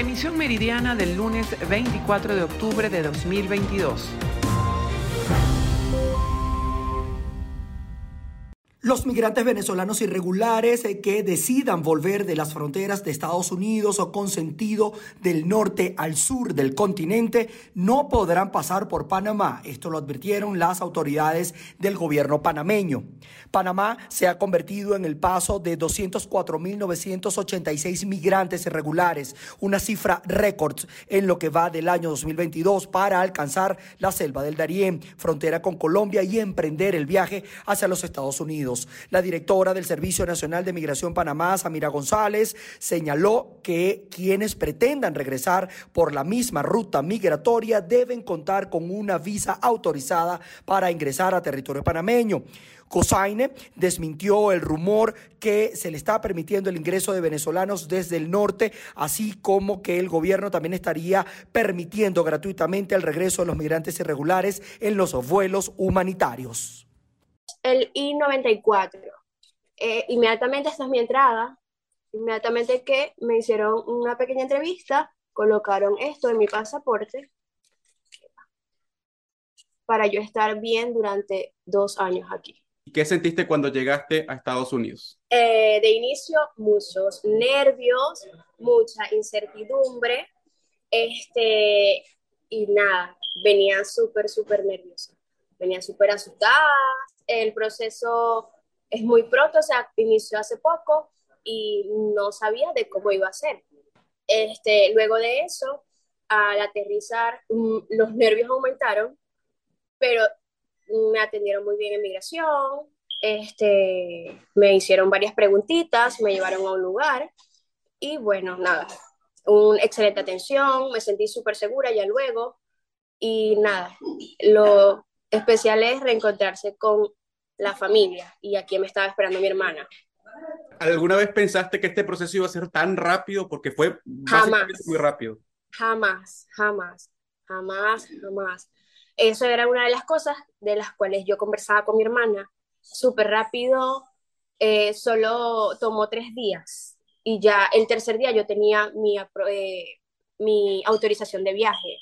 Emisión meridiana del lunes 24 de octubre de 2022. Los migrantes venezolanos irregulares eh, que decidan volver de las fronteras de Estados Unidos o con sentido del norte al sur del continente no podrán pasar por Panamá. Esto lo advirtieron las autoridades del gobierno panameño. Panamá se ha convertido en el paso de 204.986 migrantes irregulares, una cifra récord en lo que va del año 2022 para alcanzar la selva del Darién, frontera con Colombia y emprender el viaje hacia los Estados Unidos. La directora del Servicio Nacional de Migración Panamá, Samira González, señaló que quienes pretendan regresar por la misma ruta migratoria deben contar con una visa autorizada para ingresar a territorio panameño. Cosaine desmintió el rumor que se le está permitiendo el ingreso de venezolanos desde el norte, así como que el gobierno también estaría permitiendo gratuitamente el regreso de los migrantes irregulares en los vuelos humanitarios el I-94. Eh, inmediatamente esta es mi entrada, inmediatamente que me hicieron una pequeña entrevista, colocaron esto en mi pasaporte para yo estar bien durante dos años aquí. ¿Y qué sentiste cuando llegaste a Estados Unidos? Eh, de inicio, muchos nervios, mucha incertidumbre, este, y nada, venía súper, súper nerviosa, venía súper asustada, el proceso es muy pronto, o sea, inició hace poco y no sabía de cómo iba a ser. Este, luego de eso, al aterrizar, mm, los nervios aumentaron, pero me atendieron muy bien en migración, este, me hicieron varias preguntitas, me llevaron a un lugar y bueno, nada, una excelente atención, me sentí súper segura ya luego y nada, lo especial es reencontrarse con la familia y aquí me estaba esperando mi hermana. ¿Alguna vez pensaste que este proceso iba a ser tan rápido? Porque fue jamás, muy rápido. Jamás, jamás, jamás, jamás. Eso era una de las cosas de las cuales yo conversaba con mi hermana. Súper rápido, eh, solo tomó tres días y ya el tercer día yo tenía mi, eh, mi autorización de viaje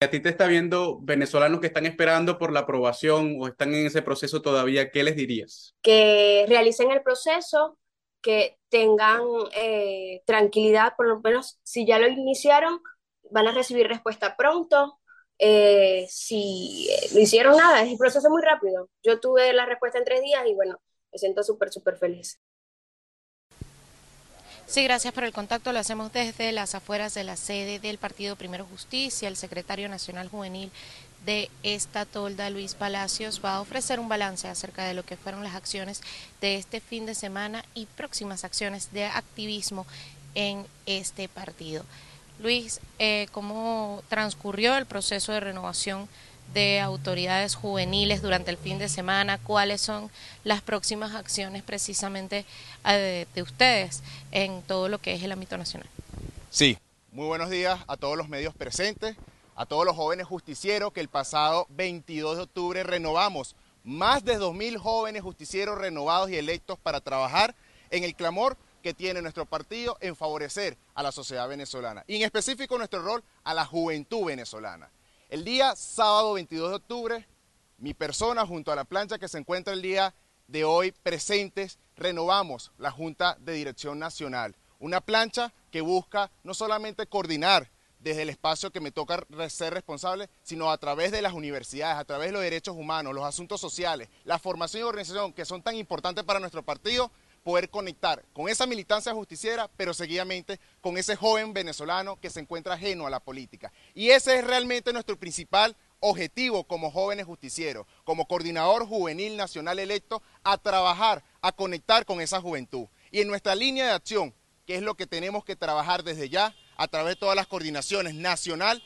a ti te está viendo venezolanos que están esperando por la aprobación o están en ese proceso todavía, ¿qué les dirías? Que realicen el proceso, que tengan eh, tranquilidad, por lo menos si ya lo iniciaron, van a recibir respuesta pronto. Eh, si lo hicieron nada, es un proceso muy rápido. Yo tuve la respuesta en tres días y bueno, me siento súper, súper feliz. Sí, gracias por el contacto. Lo hacemos desde las afueras de la sede del Partido Primero Justicia. El secretario nacional juvenil de esta tolda, Luis Palacios, va a ofrecer un balance acerca de lo que fueron las acciones de este fin de semana y próximas acciones de activismo en este partido. Luis, eh, ¿cómo transcurrió el proceso de renovación de autoridades juveniles durante el fin de semana, cuáles son las próximas acciones precisamente eh, de, ustedes en todo lo que es el ámbito nacional. Sí, muy buenos días a todos los medios presentes, a todos los jóvenes justicieros que el pasado 22 de octubre renovamos más de 2.000 jóvenes justicieros renovados y electos para trabajar en el clamor que tiene nuestro partido en favorecer a la sociedad venezolana y en específico nuestro rol a la juventud venezolana. El día sábado 22 de octubre, mi persona junto a la plancha que se encuentra el día de hoy presentes, renovamos la Junta de Dirección Nacional. Una plancha que busca no solamente coordinar desde el espacio que me toca ser responsable, sino a través de las universidades, a través de los derechos humanos, los asuntos sociales, la formación y organización que son tan importantes para nuestro partido, poder conectar con esa militancia justiciera, pero seguidamente con ese joven venezolano que se encuentra ajeno a la política. Y ese es realmente nuestro principal objetivo como jóvenes justicieros, como coordinador juvenil nacional electo, a trabajar, a conectar con esa juventud. Y en nuestra línea de acción, que es lo que tenemos que trabajar desde ya, a través de todas las coordinaciones nacional,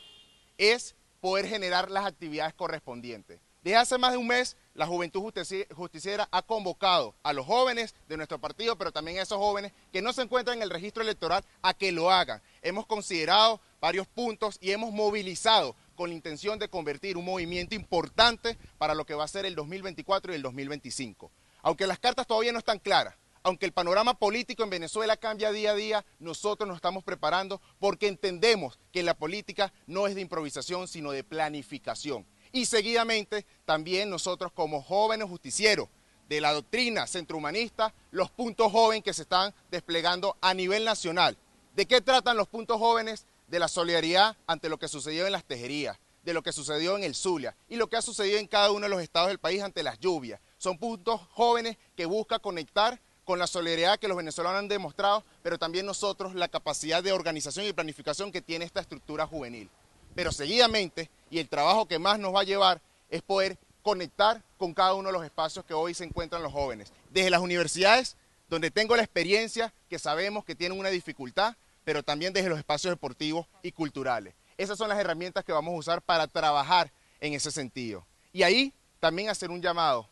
es poder generar las actividades correspondientes. Desde hace más de un mes, la Juventud Justiciera ha convocado a los jóvenes de nuestro partido, pero también a esos jóvenes que no se encuentran en el registro electoral, a que lo hagan. Hemos considerado varios puntos y hemos movilizado con la intención de convertir un movimiento importante para lo que va a ser el 2024 y el 2025. Aunque las cartas todavía no están claras, aunque el panorama político en Venezuela cambia día a día, nosotros nos estamos preparando porque entendemos que la política no es de improvisación, sino de planificación. Y seguidamente, también nosotros como jóvenes justicieros de la doctrina centrohumanista, los puntos jóvenes que se están desplegando a nivel nacional. ¿De qué tratan los puntos jóvenes? De la solidaridad ante lo que sucedió en las tejerías, de lo que sucedió en el Zulia y lo que ha sucedido en cada uno de los estados del país ante las lluvias. Son puntos jóvenes que buscan conectar con la solidaridad que los venezolanos han demostrado, pero también nosotros la capacidad de organización y planificación que tiene esta estructura juvenil. Pero seguidamente, y el trabajo que más nos va a llevar es poder conectar con cada uno de los espacios que hoy se encuentran los jóvenes. Desde las universidades, donde tengo la experiencia, que sabemos que tienen una dificultad, pero también desde los espacios deportivos y culturales. Esas son las herramientas que vamos a usar para trabajar en ese sentido. Y ahí también hacer un llamado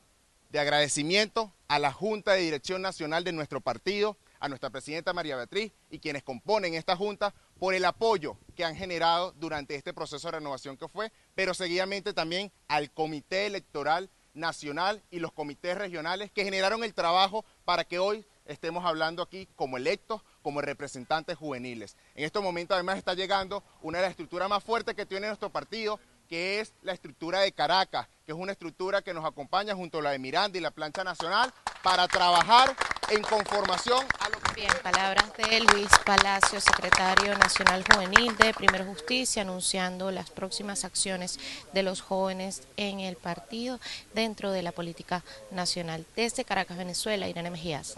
de agradecimiento a la Junta de Dirección Nacional de nuestro partido, a nuestra presidenta María Beatriz y quienes componen esta Junta por el apoyo que han generado durante este proceso de renovación que fue, pero seguidamente también al Comité Electoral Nacional y los comités regionales que generaron el trabajo para que hoy estemos hablando aquí como electos, como representantes juveniles. En estos momentos además está llegando una de las estructuras más fuertes que tiene nuestro partido, que es la estructura de Caracas, que es una estructura que nos acompaña junto a la de Miranda y la Plancha Nacional para trabajar en conformación a lo que... Bien, palabras de Luis Palacio, secretario nacional juvenil de Primero Justicia, anunciando las próximas acciones de los jóvenes en el partido dentro de la política nacional. Desde Caracas, Venezuela, Irene Mejías.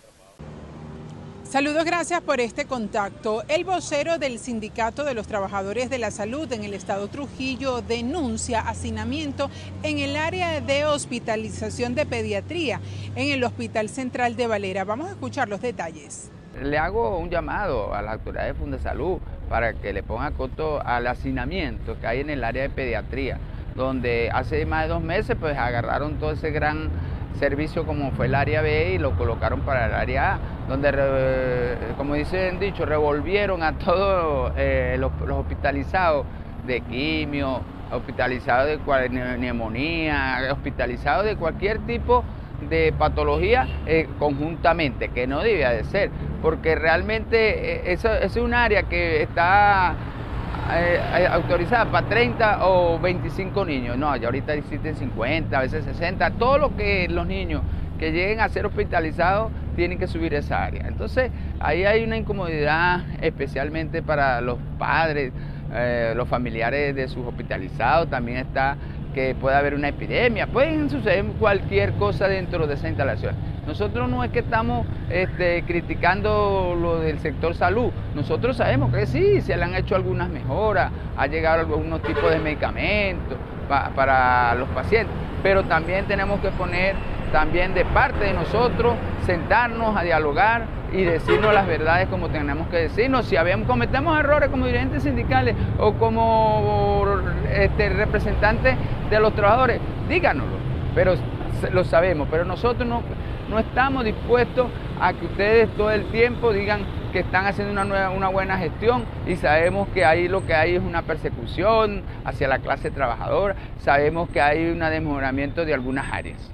Saludos, gracias por este contacto. El vocero del Sindicato de los Trabajadores de la Salud en el Estado Trujillo denuncia hacinamiento en el área de hospitalización de pediatría en el Hospital Central de Valera. Vamos a escuchar los detalles. Le hago un llamado a la autoridad de Fundesalud para que le ponga coto al hacinamiento que hay en el área de pediatría, donde hace más de dos meses pues agarraron todo ese gran servicio como fue el área B y lo colocaron para el área A, donde, como dicen dicho, revolvieron a todos eh, los, hospitalizados de quimio, hospitalizados de neumonía, hospitalizados de cualquier tipo de patología eh, conjuntamente, que no debía de ser, porque realmente eh, eso, es un área que está eh, autorizada para 30 o 25 niños. No, ya ahorita existen 50, a veces 60. Todo lo que los niños que lleguen a ser hospitalizados tienen que subir esa área. Entonces, ahí hay una incomodidad especialmente para los padres, eh, los familiares de sus hospitalizados. También está que puede haber una epidemia, pueden suceder cualquier cosa dentro de esa instalación. Nosotros no es que estamos este, criticando lo del sector salud, nosotros sabemos que sí, se le han hecho algunas mejoras, ha llegado algunos tipos de medicamentos para los pacientes, pero también tenemos que poner también de parte de nosotros, sentarnos a dialogar y decirnos las verdades como tenemos que decirnos. Si habíamos, cometemos errores como dirigentes sindicales o como este, representantes de los trabajadores, díganoslo, pero lo sabemos, pero nosotros no, no estamos dispuestos a que ustedes todo el tiempo digan que están haciendo una, una buena gestión y sabemos que ahí lo que hay es una persecución hacia la clase trabajadora, sabemos que hay un demoramiento de algunas áreas.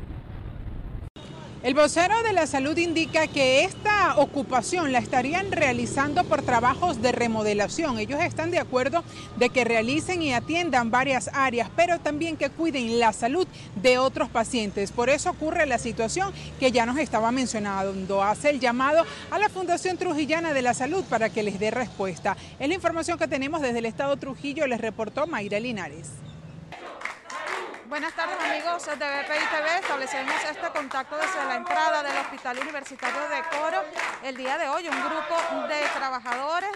El vocero de la salud indica que esta ocupación la estarían realizando por trabajos de remodelación. Ellos están de acuerdo de que realicen y atiendan varias áreas, pero también que cuiden la salud de otros pacientes. Por eso ocurre la situación que ya nos estaba mencionando. Hace el llamado a la Fundación Trujillana de la Salud para que les dé respuesta. Es la información que tenemos desde el Estado Trujillo, les reportó Mayra Linares. Buenas tardes amigos de BPI TV, establecemos este contacto desde la entrada del Hospital Universitario de Coro. El día de hoy un grupo de trabajadores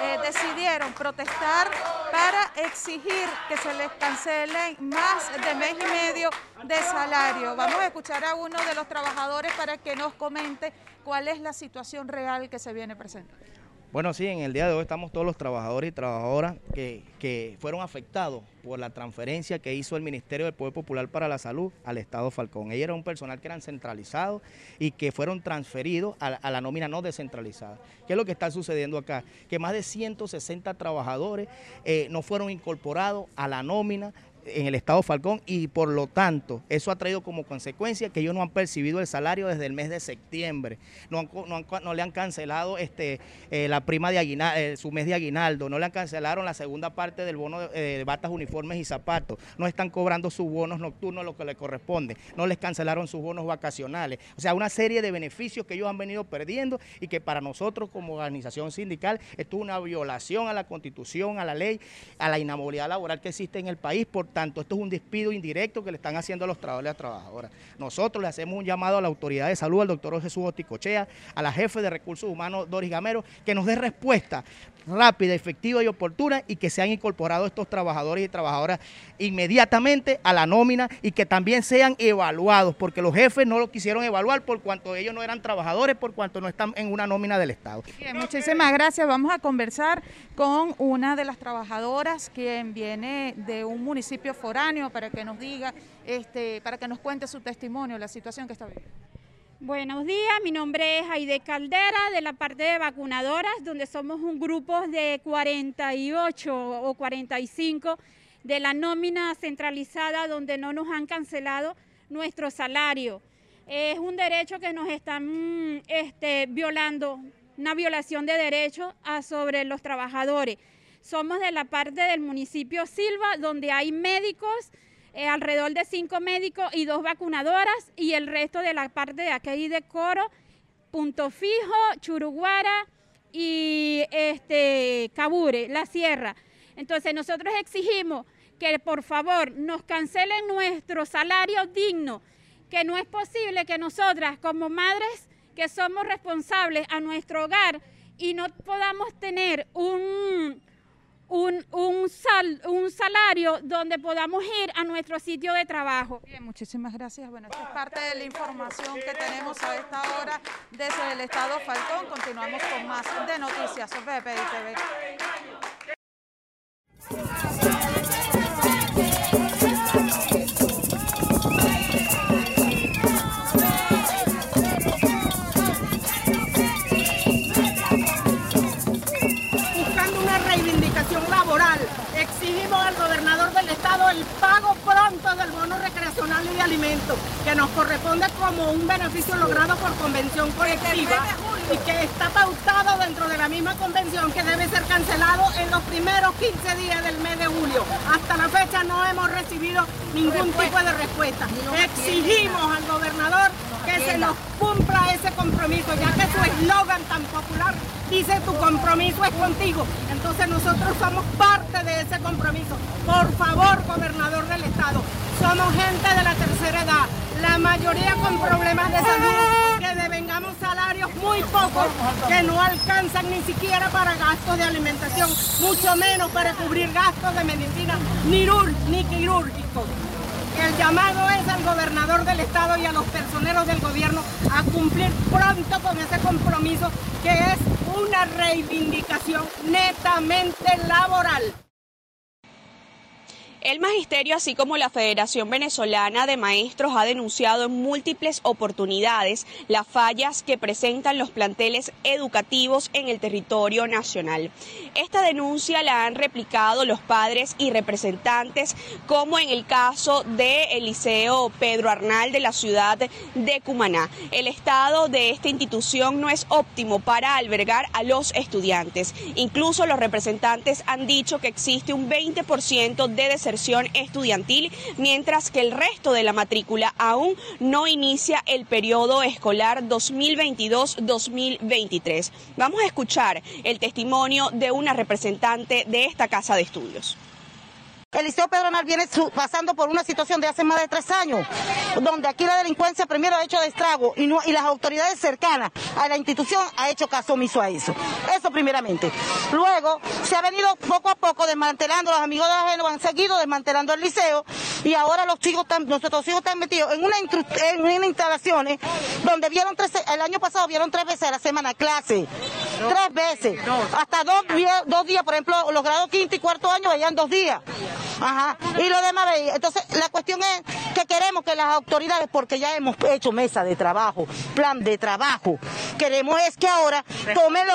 eh, decidieron protestar para exigir que se les cancelen más de mes y medio de salario. Vamos a escuchar a uno de los trabajadores para que nos comente cuál es la situación real que se viene presentando. Bueno, sí, en el día de hoy estamos todos los trabajadores y trabajadoras que, que, fueron afectados por la transferencia que hizo el Ministerio del Poder Popular para la Salud al Estado Falcón. Ellos eran un personal que eran centralizados y que fueron transferidos a, la nómina no descentralizada. ¿Qué es lo que está sucediendo acá? Que más de 160 trabajadores eh, no fueron incorporados a la nómina en el Estado Falcón y por lo tanto eso ha traído como consecuencia que ellos no han percibido el salario desde el mes de septiembre, no, no, le han cancelado este, eh, la prima de aguinaldo, eh, su mes de aguinaldo, no le han cancelado la segunda parte del bono de, batas, uniformes y zapatos, no están cobrando sus bonos nocturnos lo que les corresponde, no les cancelaron sus bonos vacacionales, o sea, una serie de beneficios que ellos han venido perdiendo y que para nosotros como organización sindical esto es una violación a la constitución, a la ley, a la inamovilidad laboral que existe en el país, por tanto, esto es un despido indirecto que le están haciendo a los trabajadores y las trabajadoras. Nosotros le hacemos un llamado a la autoridad de salud, al doctor Jesús Oticochea, a la jefe de recursos humanos Doris Gamero, que nos dé respuesta rápida, efectiva y oportuna y que sean incorporados estos trabajadores y trabajadoras inmediatamente a la nómina y que también sean evaluados, porque los jefes no lo quisieron evaluar por cuanto ellos no eran trabajadores, por cuanto no están en una nómina del Estado. Bien, muchísimas gracias. Vamos a conversar con una de las trabajadoras quien viene de un municipio foráneo para que nos diga, este, para que nos cuente su testimonio, la situación que está viviendo. Buenos días, mi nombre es Aide Caldera de la parte de vacunadoras, donde somos un grupo de 48 o 45 de la nómina centralizada donde no nos han cancelado nuestro salario. Es un derecho que nos están este, violando, una violación de derechos sobre los trabajadores. Somos de la parte del municipio Silva, donde hay médicos, eh, alrededor de cinco médicos y dos vacunadoras y el resto de la parte de aquí de Coro, Punto Fijo, Churuguara y este Cabure, La Sierra. Entonces nosotros exigimos que por favor nos cancelen nuestro salario digno, que no es posible que nosotras como madres que somos responsables a nuestro hogar y no podamos tener un un, un, sal, un salario donde podamos ir a nuestro sitio de trabajo. Bien, muchísimas gracias. Bueno, esta es parte de la información que tenemos a esta hora desde el Estado Falcón. Continuamos con más de noticias sobre. El pago pronto del bono recreacional y de alimentos, que nos corresponde como un beneficio logrado por convención colectiva y que está pautado dentro de la misma convención que debe ser cancelado en los primeros 15 días del mes de julio. Hasta la fecha no hemos recibido ningún tipo de respuesta. Exigimos al gobernador que se nos ese compromiso, ya que su eslogan tan popular dice tu compromiso es contigo. Entonces nosotros somos parte de ese compromiso. Por favor, gobernador del estado, somos gente de la tercera edad, la mayoría con problemas de salud, que devengamos salarios muy pocos, que no alcanzan ni siquiera para gastos de alimentación, mucho menos para cubrir gastos de medicina, ni, ni quirúrgicos. El llamado es al gobernador del estado y a los personeros del gobierno a cumplir pronto con ese compromiso que es una reivindicación netamente laboral. El magisterio, así como la Federación Venezolana de Maestros, ha denunciado en múltiples oportunidades las fallas que presentan los planteles educativos en el territorio nacional. Esta denuncia la han replicado los padres y representantes, como en el caso del Liceo Pedro Arnal de la ciudad de Cumaná. El estado de esta institución no es óptimo para albergar a los estudiantes. Incluso los representantes han dicho que existe un 20% de deserción estudiantil, mientras que el resto de la matrícula aún no inicia el periodo escolar 2022-2023. Vamos a escuchar el testimonio de una representante de esta casa de estudios. El Liceo Pedronal viene pasando por una situación de hace más de tres años, donde aquí la delincuencia primero ha hecho de estrago y, las autoridades cercanas a la institución ha hecho caso omiso a eso. Eso primeramente. Luego se ha venido poco a poco desmantelando, los amigos de gente han seguido desmantelando el liceo y ahora los chicos nuestros hijos están metidos en una, en instalaciones donde vieron tres, el año pasado vieron tres veces a la semana clase tres veces. Hasta dos, dos días, por ejemplo, los grados quinto y cuarto año veían dos días. Ajá. Y lo demás. Entonces, la cuestión es que queremos que las autoridades, porque ya hemos hecho mesa de trabajo, plan de trabajo, queremos es que ahora tomen,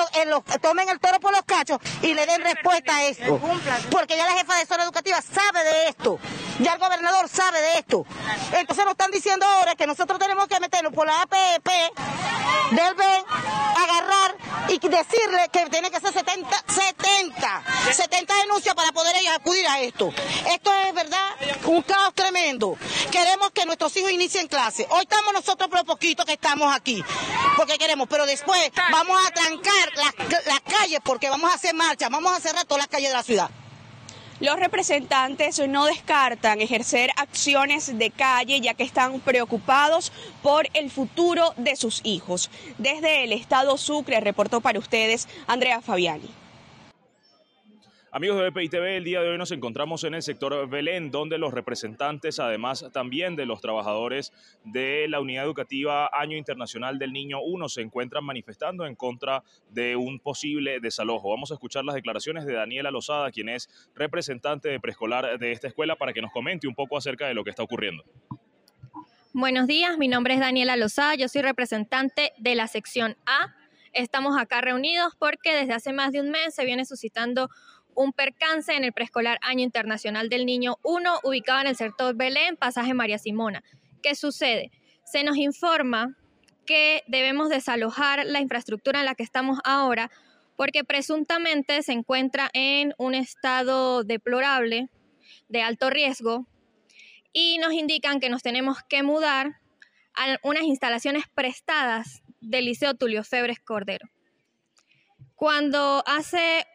tomen el toro por los cachos y le den respuesta a esto. Porque ya la jefa de zona educativa sabe de esto. Ya el gobernador sabe de esto. Entonces nos están diciendo ahora que nosotros tenemos que meternos por la APP del BEN, agarrar y decirle que tiene que ser 70, 70, 70 denuncias para poder acudir a esto. Esto es verdad un caos tremendo. Queremos que nuestros hijos inicien clase. Hoy estamos nosotros por poquito que estamos aquí, porque queremos, pero después vamos a trancar las, las calles porque vamos a hacer marcha, vamos a cerrar todas las calles de la ciudad. Los representantes no descartan ejercer acciones de calle ya que están preocupados por el futuro de sus hijos. Desde el estado Sucre reportó para ustedes Andrea Fabiani. Amigos de BPI TV, el día de hoy nos encontramos en el sector Belén, donde los representantes, además también de los trabajadores de la Unidad Educativa Año Internacional del Niño 1, se encuentran manifestando en contra de un posible desalojo. Vamos a escuchar las declaraciones de Daniela Lozada, quien es representante de preescolar de esta escuela, para que nos comente un poco acerca de lo que está ocurriendo. Buenos días, mi nombre es Daniela Lozada, yo soy representante de la sección A. Estamos acá reunidos porque desde hace más de un mes se viene suscitando un percance en el preescolar Año Internacional del Niño 1, ubicado en el sector Belén, pasaje María Simona. ¿Qué sucede? Se nos informa que debemos desalojar la infraestructura en la que estamos ahora porque presuntamente se encuentra en un estado deplorable, de alto riesgo, y nos indican que nos tenemos que mudar a unas instalaciones prestadas del Liceo Tulio Febres Cordero. Cuando hace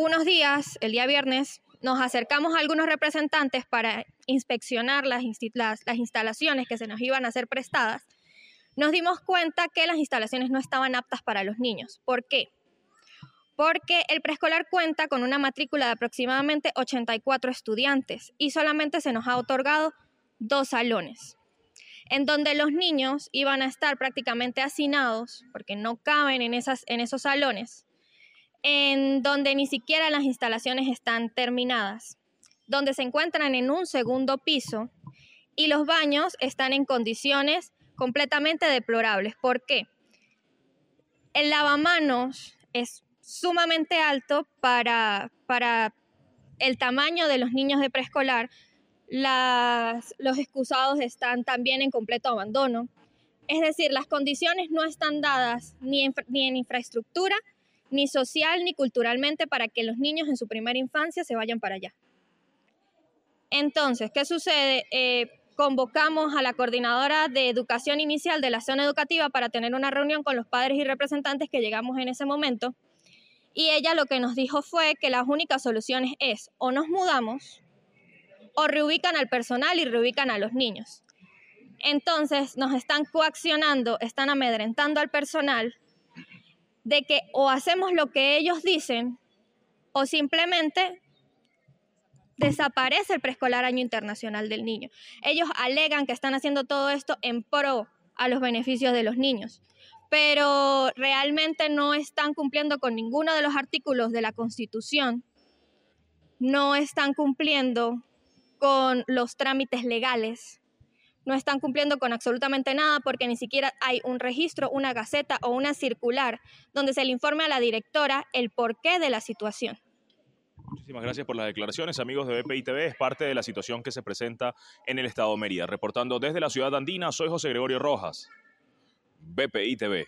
unos días, el día viernes, nos acercamos a algunos representantes para inspeccionar las, instalaciones que se nos iban a ser prestadas. Nos dimos cuenta que las instalaciones no estaban aptas para los niños. ¿Por qué? Porque el preescolar cuenta con una matrícula de aproximadamente 84 estudiantes y solamente se nos ha otorgado dos salones, en donde los niños iban a estar prácticamente hacinados, porque no caben en, esos salones, en donde ni siquiera las instalaciones están terminadas, donde se encuentran en un segundo piso y los baños están en condiciones completamente deplorables. ¿Por qué? El lavamanos es sumamente alto para, para el tamaño de los niños de preescolar. los excusados están también en completo abandono. Es decir, las condiciones no están dadas ni ni en infraestructura ni social ni culturalmente para que los niños en su primera infancia se vayan para allá. Entonces, ¿qué sucede? Eh, convocamos a la coordinadora de educación inicial de la zona educativa para tener una reunión con los padres y representantes que llegamos en ese momento. Y ella lo que nos dijo fue que las únicas soluciones es o nos mudamos o reubican al personal y reubican a los niños. Entonces nos están coaccionando, están amedrentando al personal de que o hacemos lo que ellos dicen o simplemente desaparece el preescolar año internacional del niño. Ellos alegan que están haciendo todo esto en pro a los beneficios de los niños, pero realmente no están cumpliendo con ninguno de los artículos de la Constitución, no están cumpliendo con los trámites legales no están cumpliendo con absolutamente nada porque ni siquiera hay un registro, una gaceta o una circular donde se le informe a la directora el porqué de la situación. Muchísimas gracias por las declaraciones, amigos de BPI TV. Es parte de la situación que se presenta en el estado de Mérida. Reportando desde la ciudad andina, soy José Gregorio Rojas. BPI TV.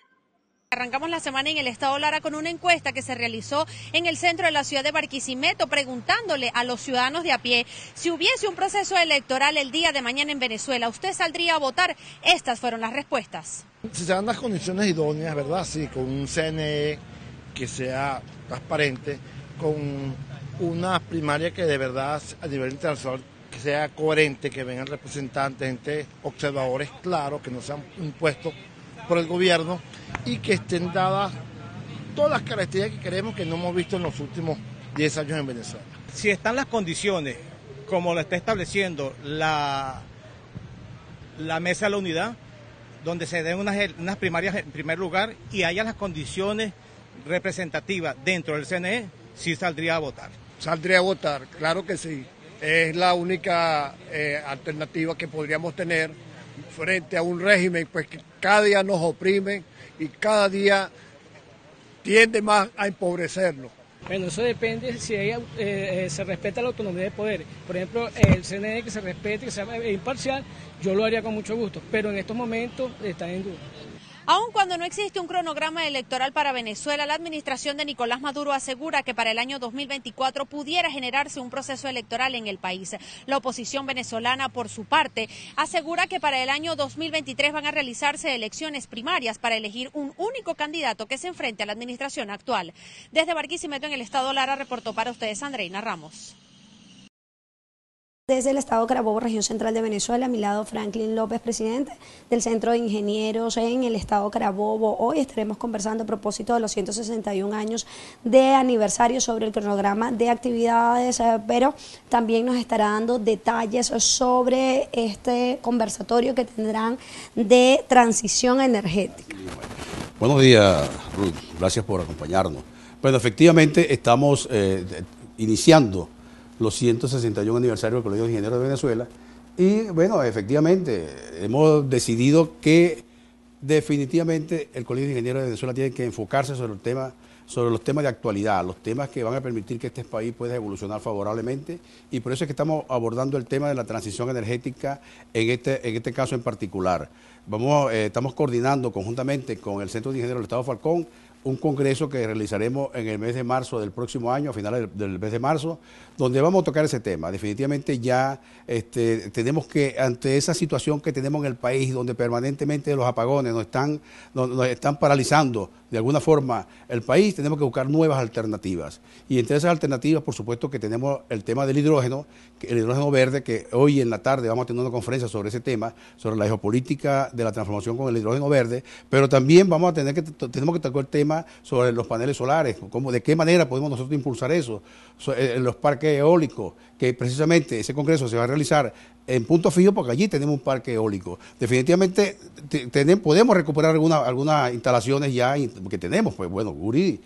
Arrancamos la semana en el estado Lara con una encuesta que se realizó en el centro de la ciudad de Barquisimeto preguntándole a los ciudadanos de a pie si hubiese un proceso electoral el día de mañana en Venezuela, ¿usted saldría a votar? Estas fueron las respuestas. Si se dan las condiciones idóneas, ¿verdad? Sí, con un CNE que sea transparente, con una primaria que de verdad a nivel internacional que sea coherente, que vengan representantes, gente, observadores claros, que no sean impuestos por el gobierno y que estén dadas todas las características que queremos que no hemos visto en los últimos 10 años en Venezuela. Si están las condiciones, como lo está estableciendo la, la Mesa de la Unidad, donde se den unas, unas primarias en primer lugar y haya las condiciones representativa dentro del CNE, sí saldría a votar. Saldría a votar, claro que sí. Es la única eh, alternativa que podríamos tener frente a un régimen pues, que cada día nos oprime y cada día tiende más a empobrecernos. Bueno, eso depende si eh, eh, se respeta la autonomía de poder. Por ejemplo, el CNE que se respete, que sea imparcial, yo lo haría con mucho gusto, pero en estos momentos está en duda. Aun cuando no existe un cronograma electoral para Venezuela, la administración de Nicolás Maduro asegura que para el año 2024 pudiera generarse un proceso electoral en el país. La oposición venezolana, por su parte, asegura que para el año 2023 van a realizarse elecciones primarias para elegir un único candidato que se enfrente a la administración actual. Desde Barquisimeto, en el estado Lara, reportó para ustedes Andreina Ramos. Desde el Estado Carabobo, región central de Venezuela, a mi lado Franklin López, presidente del Centro de Ingenieros en el Estado Carabobo. Hoy estaremos conversando a propósito de los 161 años de aniversario sobre el cronograma de actividades, eh, pero también nos estará dando detalles sobre este conversatorio que tendrán de transición energética. Buenos días, Ruth. Gracias por acompañarnos. Bueno, efectivamente estamos eh, iniciando los 161 aniversarios del Colegio de Ingenieros de Venezuela. Y bueno, efectivamente, hemos decidido que definitivamente el Colegio de Ingenieros de Venezuela tiene que enfocarse sobre, el tema, sobre los temas de actualidad, los temas que van a permitir que este país pueda evolucionar favorablemente. Y por eso es que estamos abordando el tema de la transición energética en este, en este caso en particular. Vamos, eh, estamos coordinando conjuntamente con el Centro de Ingenieros del Estado Falcón un congreso que realizaremos en el mes de marzo del próximo año, a finales del, mes de marzo, donde vamos a tocar ese tema. Definitivamente ya este, tenemos que, ante esa situación que tenemos en el país, donde permanentemente los apagones nos están, nos están paralizando de alguna forma el país, tenemos que buscar nuevas alternativas. Y entre esas alternativas, por supuesto, que tenemos el tema del hidrógeno, el hidrógeno verde, que hoy en la tarde vamos a tener una conferencia sobre ese tema, sobre la geopolítica de la transformación con el hidrógeno verde, pero también vamos a tener que, tenemos que tocar el tema sobre los paneles solares, cómo, de qué manera podemos nosotros impulsar eso, eh, en los parques eólicos, que precisamente ese congreso se va a realizar en punto fijo porque allí tenemos un parque eólico. Definitivamente podemos recuperar algunas instalaciones ya que tenemos, pues bueno, Guri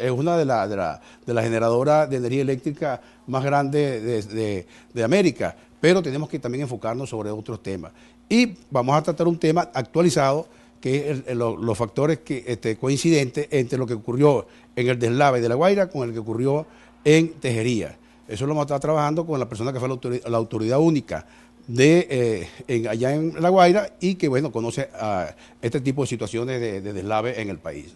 es una de las de la, de generadoras de energía eléctrica más grandes de, América, pero tenemos que también enfocarnos sobre otros temas. Y vamos a tratar un tema actualizado que los factores que, este, coincidentes entre lo que ocurrió en el deslave de La Guaira con el que ocurrió en Tejería. Eso lo vamos a estar trabajando con la persona que fue la autoridad, única de eh, allá en La Guaira y que bueno conoce este tipo de situaciones de deslave en el país.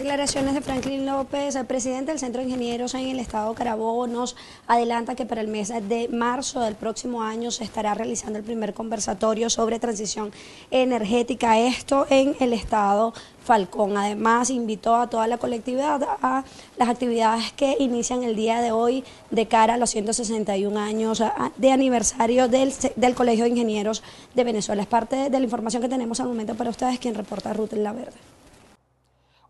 Declaraciones de Franklin López, presidente del Centro de Ingenieros en el Estado Carabobo, nos adelanta que para el mes de marzo del próximo año se estará realizando el primer conversatorio sobre transición energética, esto en el Estado Falcón. Además, invitó a toda la colectividad a las actividades que inician el día de hoy de cara a los 161 años de aniversario del, del Colegio de Ingenieros de Venezuela. Es parte de la información que tenemos al momento para ustedes, quien reporta Ruth La Verde.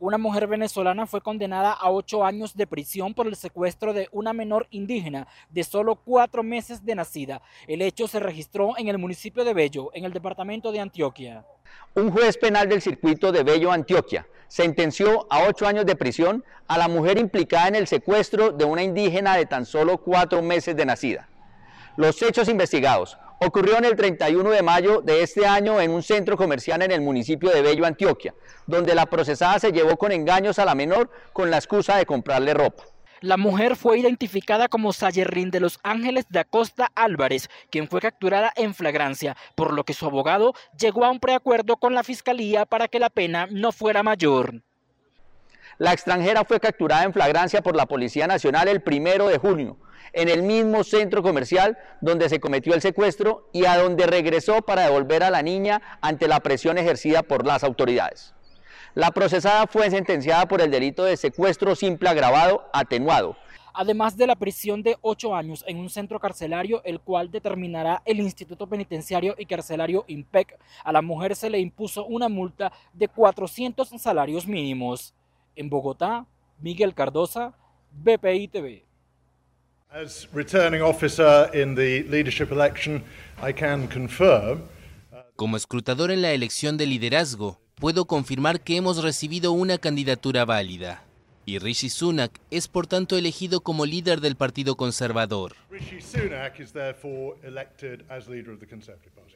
Una mujer venezolana fue condenada a ocho años de prisión por el secuestro de una menor indígena de solo cuatro meses de nacida. El hecho se registró en el municipio de Bello, en el departamento de Antioquia. Un juez penal del circuito de Bello, Antioquia, sentenció a ocho años de prisión a la mujer implicada en el secuestro de una indígena de tan solo cuatro meses de nacida. Los hechos investigados ocurrió en el 31 de mayo de este año en un centro comercial en el municipio de Bello, Antioquia, donde la procesada se llevó con engaños a la menor con la excusa de comprarle ropa. La mujer fue identificada como Sayerrín de los Ángeles de Acosta Álvarez, quien fue capturada en flagrancia, por lo que su abogado llegó a un preacuerdo con la fiscalía para que la pena no fuera mayor. La extranjera fue capturada en flagrancia por la Policía Nacional el primero de junio en el mismo centro comercial donde se cometió el secuestro y a donde regresó para devolver a la niña ante la presión ejercida por las autoridades. La procesada fue sentenciada por el delito de secuestro simple agravado atenuado. Además de la prisión de ocho años en un centro carcelario, el cual determinará el Instituto Penitenciario y Carcelario IMPEC, a la mujer se le impuso una multa de 400 salarios mínimos. En Bogotá, Miguel Cardosa, BPI TV. As returning officer in the leadership election, I can confirm como escrutador en la elección de liderazgo, puedo confirmar que hemos recibido una candidatura válida. Y Rishi Sunak es por tanto elegido como líder del Partido Conservador. Rishi Sunak is therefore elected as leader of the Conservative Party.